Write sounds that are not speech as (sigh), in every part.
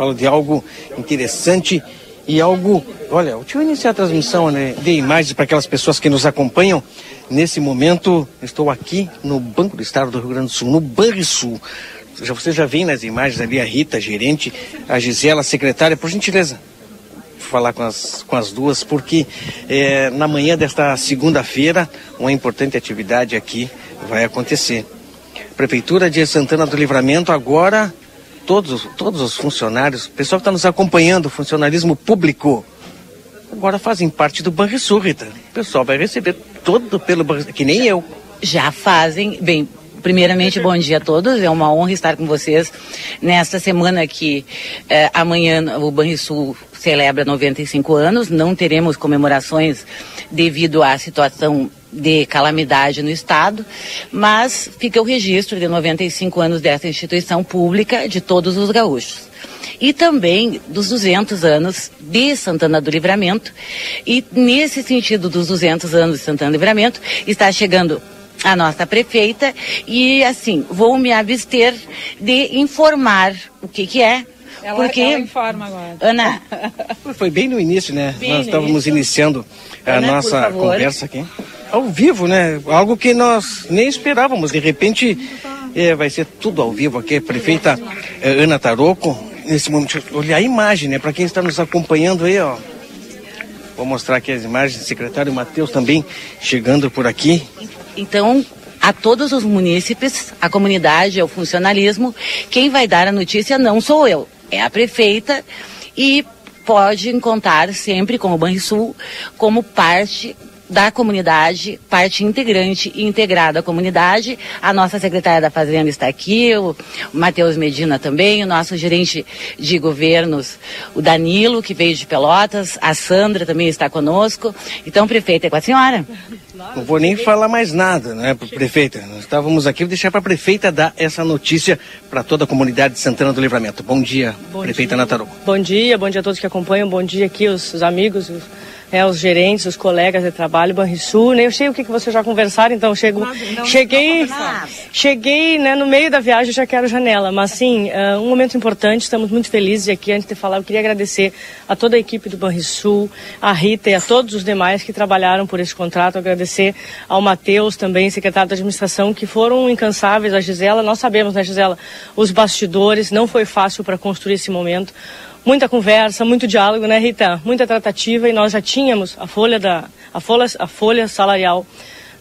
falo de algo interessante e algo. Olha, deixa eu iniciar a transmissão né, de imagens para aquelas pessoas que nos acompanham. Nesse momento, estou aqui no Banco do Estado do Rio Grande do Sul, no Banrisul. Já, você já vê nas imagens ali a Rita, gerente, a Gisela, secretária, por gentileza. Falar com as, com as duas, porque é, na manhã desta segunda-feira, uma importante atividade aqui vai acontecer. Prefeitura de Santana do Livramento agora todos, todos os funcionários, o pessoal que está nos acompanhando, o funcionalismo público, agora fazem parte do Banrisul, Rita. O pessoal vai receber todo pelo Banrisul, que nem eu. Já fazem, bem, Primeiramente, bom dia a todos. É uma honra estar com vocês nesta semana que eh, amanhã o Banrisul celebra 95 anos. Não teremos comemorações devido à situação de calamidade no Estado, mas fica o registro de 95 anos dessa instituição pública de todos os gaúchos. E também dos 200 anos de Santana do Livramento. E nesse sentido dos 200 anos de Santana do Livramento, está chegando a nossa prefeita e assim, vou me abster de informar o que que é, ela, porque ela informa agora. Ana, Foi bem no início, né? Bem Nós estávamos início. iniciando a Ana, nossa conversa aqui. Ao vivo, né? Algo que nós nem esperávamos. De repente, é, vai ser tudo ao vivo aqui. A prefeita é, Ana Taroco, nesse momento, olhar a imagem, né? Para quem está nos acompanhando aí, ó. Vou mostrar aqui as imagens. Secretário Matheus também chegando por aqui. Então, a todos os munícipes, a comunidade, o funcionalismo, quem vai dar a notícia não sou eu, é a prefeita e pode contar sempre com o Banrisul como parte da comunidade, parte integrante e integrada à comunidade. A nossa secretária da Fazenda está aqui, o Matheus Medina também, o nosso gerente de governos, o Danilo, que veio de Pelotas, a Sandra também está conosco. Então, prefeita, é com a senhora. Não vou nem falar mais nada, né, prefeita? Nós estávamos aqui, vou deixar para a prefeita dar essa notícia para toda a comunidade de Santana do Livramento. Bom dia, prefeita Ana Taroco. Bom dia, bom dia a todos que acompanham, bom dia aqui os, os amigos, os, é, os gerentes, os colegas de trabalho, Banrisul, né? Eu sei o que, que vocês já conversaram, então chego, cheguei, cheguei, né, no meio da viagem já quero janela, mas sim, é, um momento importante, estamos muito felizes e aqui antes de falar, eu queria agradecer a toda a equipe do Banrisul, a Rita e a todos os demais que trabalharam por esse contrato, agradecer ao Matheus também, secretário da administração, que foram incansáveis, a Gisela, nós sabemos, né, Gisela, os bastidores, não foi fácil para construir esse momento, muita conversa, muito diálogo, né, Rita? Muita tratativa e nós já tínhamos a folha da a folha, a folha salarial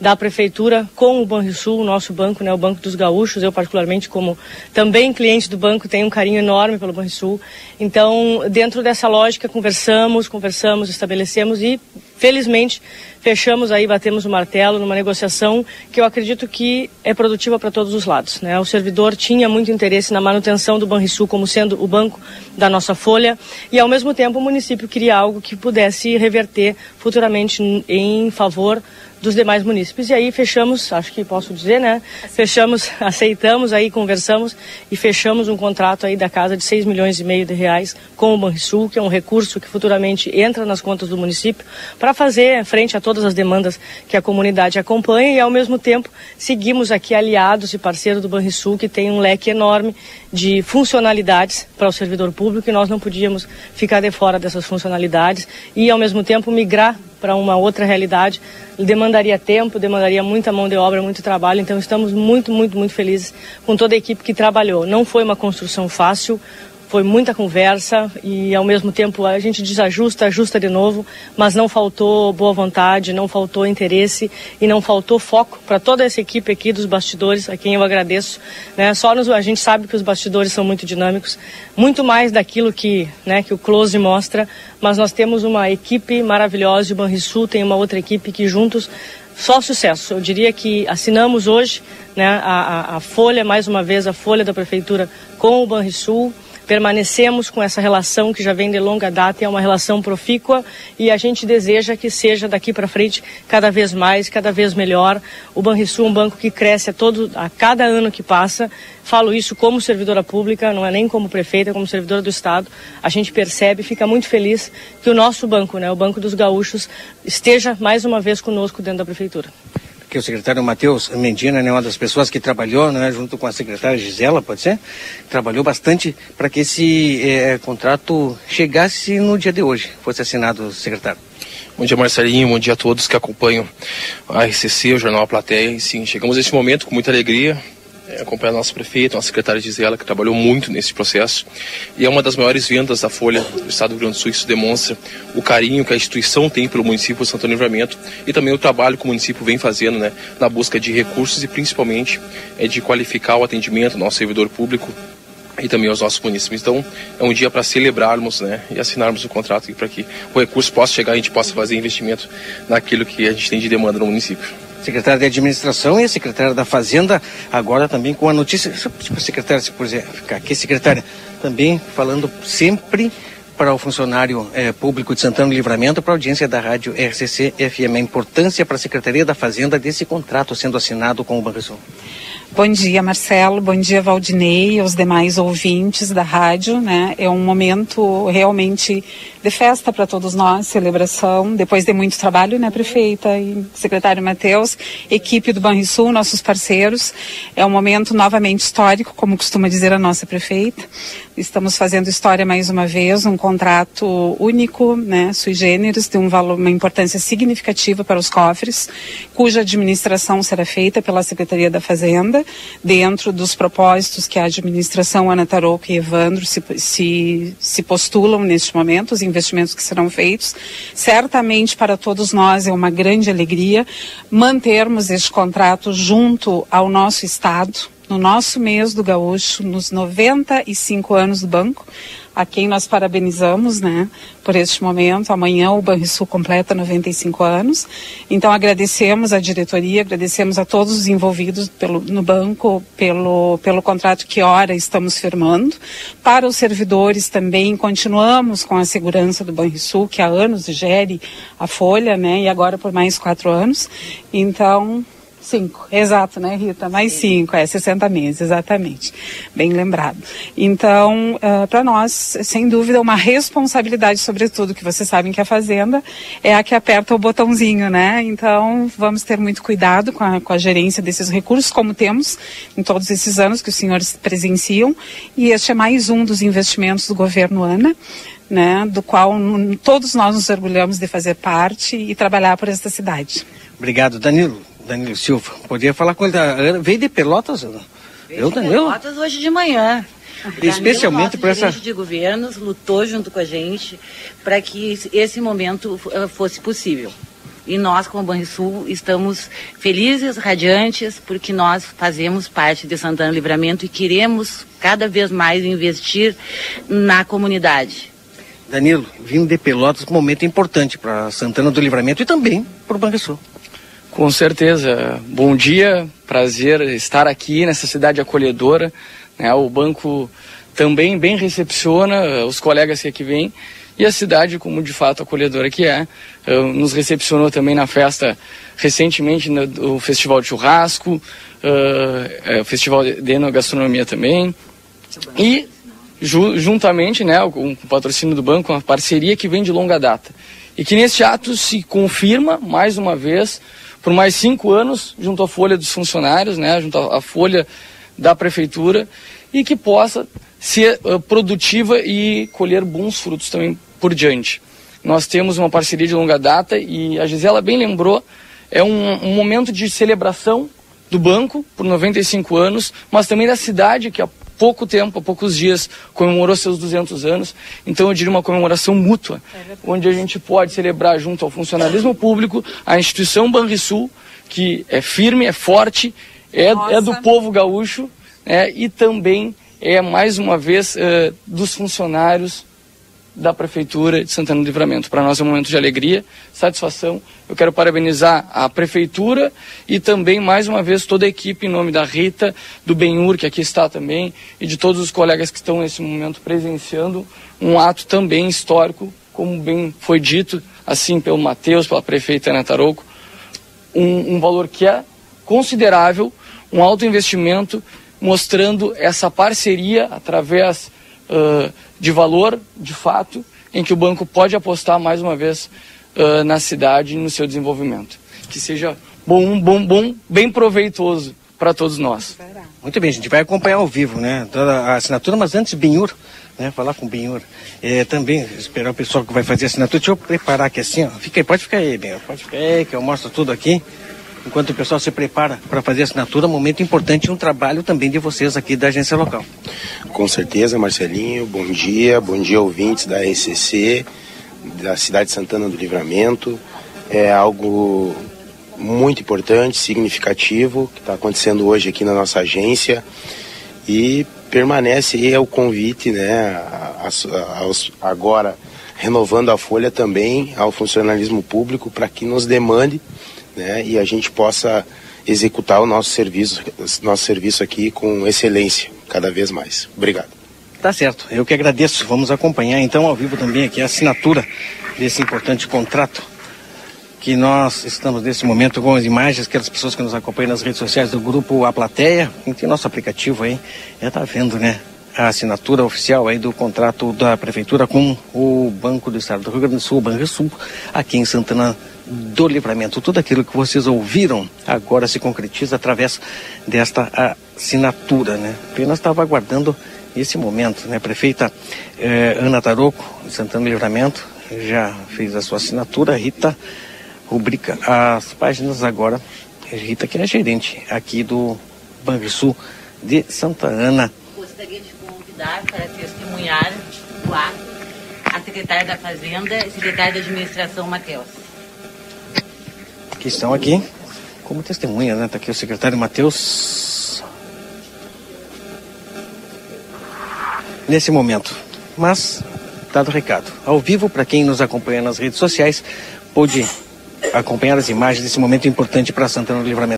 da prefeitura com o Banrisul, o nosso banco, né, o Banco dos Gaúchos. Eu particularmente como também cliente do banco tenho um carinho enorme pelo Banrisul. Então, dentro dessa lógica, conversamos, conversamos, estabelecemos e felizmente fechamos aí, batemos o martelo numa negociação que eu acredito que é produtiva para todos os lados. Né? O servidor tinha muito interesse na manutenção do Banrisul como sendo o banco da nossa folha e, ao mesmo tempo, o município queria algo que pudesse reverter futuramente em- favor dos demais munícipes. E aí fechamos, acho que posso dizer, né? Fechamos, (laughs) aceitamos aí, conversamos e fechamos um contrato aí da casa de 6 milhões e meio de reais com o Banrisul, que é um recurso que futuramente entra nas contas do município para fazer frente a todas as demandas que a comunidade acompanha e ao mesmo tempo seguimos aqui aliados e parceiros do Banrisul que tem um leque enorme de funcionalidades para o servidor público e nós não podíamos ficar de fora dessas funcionalidades e ao mesmo tempo migrar para uma outra realidade demandaria tempo, demandaria muita mão de obra, muito trabalho. Então estamos muito, muito, muito felizes com toda a equipe que trabalhou. Não foi uma construção fácil, foi muita conversa e ao mesmo tempo a gente desajusta, ajusta de novo, mas não faltou boa vontade, não faltou interesse e não faltou foco para toda essa equipe aqui dos bastidores, a quem eu agradeço. Né? Só nos, a gente sabe que os bastidores são muito dinâmicos, muito mais daquilo que, né, que o close mostra, mas nós temos uma equipe maravilhosa o Banrisul tem uma outra equipe que juntos só sucesso. Eu diria que assinamos hoje né, a, a, a folha, mais uma vez, a folha da Prefeitura com o Banrisul. Permanecemos com essa relação que já vem de longa data e é uma relação profícua e a gente deseja que seja daqui para frente cada vez mais, cada vez melhor. O Banrisul é um banco que cresce a, todo, a cada ano que passa. Falo isso como servidora pública, não é nem como prefeita, é como servidora do Estado. A gente percebe e fica muito feliz que o nosso banco, né, o Banco dos Gaúchos, esteja mais uma vez conosco dentro da Prefeitura. Que o secretário Matheus Mendina, né, uma das pessoas que trabalhou, né, junto com a secretária Gisela, pode ser? Trabalhou bastante para que esse é, contrato chegasse no dia de hoje, fosse assinado, secretário. Bom dia, Marcelinho. Bom dia a todos que acompanham a RCC, o Jornal A Plateia. E, sim, chegamos nesse momento com muita alegria, é, acompanhar a nossa prefeita, nossa secretária Gisela, que trabalhou muito nesse processo. E é uma das maiores vendas da Folha do Estado do Rio Grande do Sul. Isso demonstra o carinho que a instituição tem pelo município de Santo Livramento e também o trabalho que o município vem fazendo né, na busca de recursos e principalmente é, de qualificar o atendimento do nosso servidor público e também aos nossos municípios. Então, é um dia para celebrarmos né, e assinarmos o contrato para que o recurso possa chegar e a gente possa fazer investimento naquilo que a gente tem de demanda no município. Secretária de Administração e a secretária da Fazenda, agora também com a notícia. Tipo, secretária, se puder ficar aqui, secretária, também falando sempre para o funcionário eh, público de Santana Livramento, para a audiência da rádio RCC FM, a importância para a Secretaria da Fazenda desse contrato sendo assinado com o Banrisul. Bom dia, Marcelo. Bom dia, Valdinei e os demais ouvintes da rádio. Né? É um momento realmente de festa para todos nós, celebração, depois de muito trabalho, né, prefeita e secretário Matheus, equipe do Banrisul, nossos parceiros. É um momento novamente histórico, como costuma dizer a nossa prefeita. Estamos fazendo história mais uma vez, um contrato único, né, sui generis, de um valor, uma importância significativa para os cofres, cuja administração será feita pela Secretaria da Fazenda, dentro dos propósitos que a administração Ana Tarouco e Evandro se, se, se postulam neste momento, os investimentos que serão feitos. Certamente para todos nós é uma grande alegria mantermos este contrato junto ao nosso Estado, no nosso mês do gaúcho, nos 95 anos do banco, a quem nós parabenizamos, né, por este momento. Amanhã o Banrisul completa 95 anos. Então agradecemos à diretoria, agradecemos a todos os envolvidos pelo, no banco pelo, pelo contrato que ora estamos firmando. Para os servidores também continuamos com a segurança do Banrisul, que há anos gere a folha, né, e agora por mais quatro anos. Então Cinco, exato, né, Rita? Mais cinco, é, 60 meses, exatamente. Bem lembrado. Então, uh, ah, para nós, sem dúvida, uma responsabilidade, sobretudo, que vocês sabem que a Fazenda é a que aperta o botãozinho, né? Então, vamos ter muito cuidado com a, com a gerência desses recursos, como temos em todos esses anos que os senhores presenciam. E este é mais um dos investimentos do governo ANA. Né, do qual todos nós nos orgulhamos de fazer parte e trabalhar por esta cidade. Obrigado, Danilo. Danilo Silva. Podia falar com ele. Da... Veio de Pelotas? Veio Eu, Danilo? De Pelotas hoje de manhã. Especialmente para essa. de governos lutou junto com a gente para que esse momento eh, fosse possível. E nós, como Banrisul, estamos felizes, radiantes, porque nós fazemos parte de Santana Livramento e queremos cada vez mais investir na comunidade. Danilo, vindo de Pelotas, um momento importante para Santana do Livramento e também para o Banrisul. Com certeza. Bom dia, prazer estar aqui nessa cidade acolhedora. Né? O banco também bem recepciona eh, os colegas que aqui vêm e a cidade, como de fato acolhedora que é, eh, nos recepcionou também na festa recentemente no Festival de Churrasco, uh, Festival de Enogastronomia também. E ju juntamente né, com o patrocínio do banco, uma parceria que vem de longa data. E que nesse ato se confirma, mais uma vez, por mais cinco anos, junto à folha dos funcionários, né, junto à folha da prefeitura, e que possa ser uh, produtiva e colher bons frutos também por diante. Nós temos uma parceria de longa data e a Gisela bem lembrou, é um, um momento de celebração do banco por 95 anos, mas também da cidade que pouco tempo, há poucos dias, comemorou seus 200 anos. Então eu diria uma comemoração mútua, onde a gente pode celebrar junto ao funcionalismo público, a instituição Banrisul, que é firme, é forte, é, é do povo gaúcho, né, e também é mais uma vez uh, dos funcionários da Prefeitura de Santana do Livramento. Para nós é um momento de alegria, satisfação. Eu quero parabenizar a Prefeitura e também, mais uma vez, toda a equipe, em nome da Rita, do Benhur, que aqui está também, e de todos os colegas que estão nesse momento presenciando um ato também histórico, como bem foi dito, assim pelo Matheus, pela prefeita Ana Tarouco, um, um valor que é considerável, um alto investimento, mostrando essa parceria através uh, de valor, de fato, em que o banco pode apostar mais uma vez uh, na cidade e no seu desenvolvimento. Que seja bom, bom, bom, bem proveitoso para todos nós. Muito bem, a gente vai acompanhar ao vivo, né? Toda a assinatura, mas antes, Benhur, né? Falar com o Benhur. É, também esperar o pessoal que vai fazer a assinatura. Deixa eu preparar aqui assim, ó. Fica aí, pode ficar aí, Benhur. Pode ficar aí, que eu mostro tudo aqui. Enquanto o pessoal se prepara para fazer a assinatura, momento importante um trabalho também de vocês aqui da agência local. Com certeza, Marcelinho. Bom dia, bom dia ouvintes da ECC, da cidade de Santana do Livramento. É algo muito importante, significativo, que está acontecendo hoje aqui na nossa agência. E permanece aí o convite, né, aos, agora renovando a folha também ao funcionalismo público para que nos demande né, e a gente possa executar o nosso serviço, nosso serviço aqui com excelência, cada vez mais. Obrigado. Tá certo, eu que agradeço. Vamos acompanhar então ao vivo também aqui a assinatura desse importante contrato que nós estamos nesse momento com as imagens, aquelas pessoas que nos acompanham nas redes sociais do grupo A Plateia, tem nosso aplicativo aí, já tá vendo, né? A assinatura oficial aí do contrato da prefeitura com o Banco do Estado do Rio Grande do Sul, o Banrisul, aqui em Santana do Livramento. Tudo aquilo que vocês ouviram agora se concretiza através desta assinatura, né? Apenas estava aguardando esse momento, né? Prefeita eh, Ana Taroco, de Santana do Livramento, já fez a sua assinatura, Rita rubrica as páginas agora. Rita, que é gerente aqui do Banrisul de Santa Ana. Gostaria de para testemunhar o a secretária da Fazenda e secretária da Administração, Matheus. Que estão aqui como testemunha, né? Está aqui o secretário Matheus. Nesse momento. Mas, dado o recado. Ao vivo, para quem nos acompanha nas redes sociais, pode acompanhar as imagens desse momento importante para Santana do Livramento.